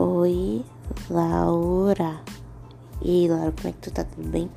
Oi, Laura. E Laura, como é que tu tá? Tudo bem?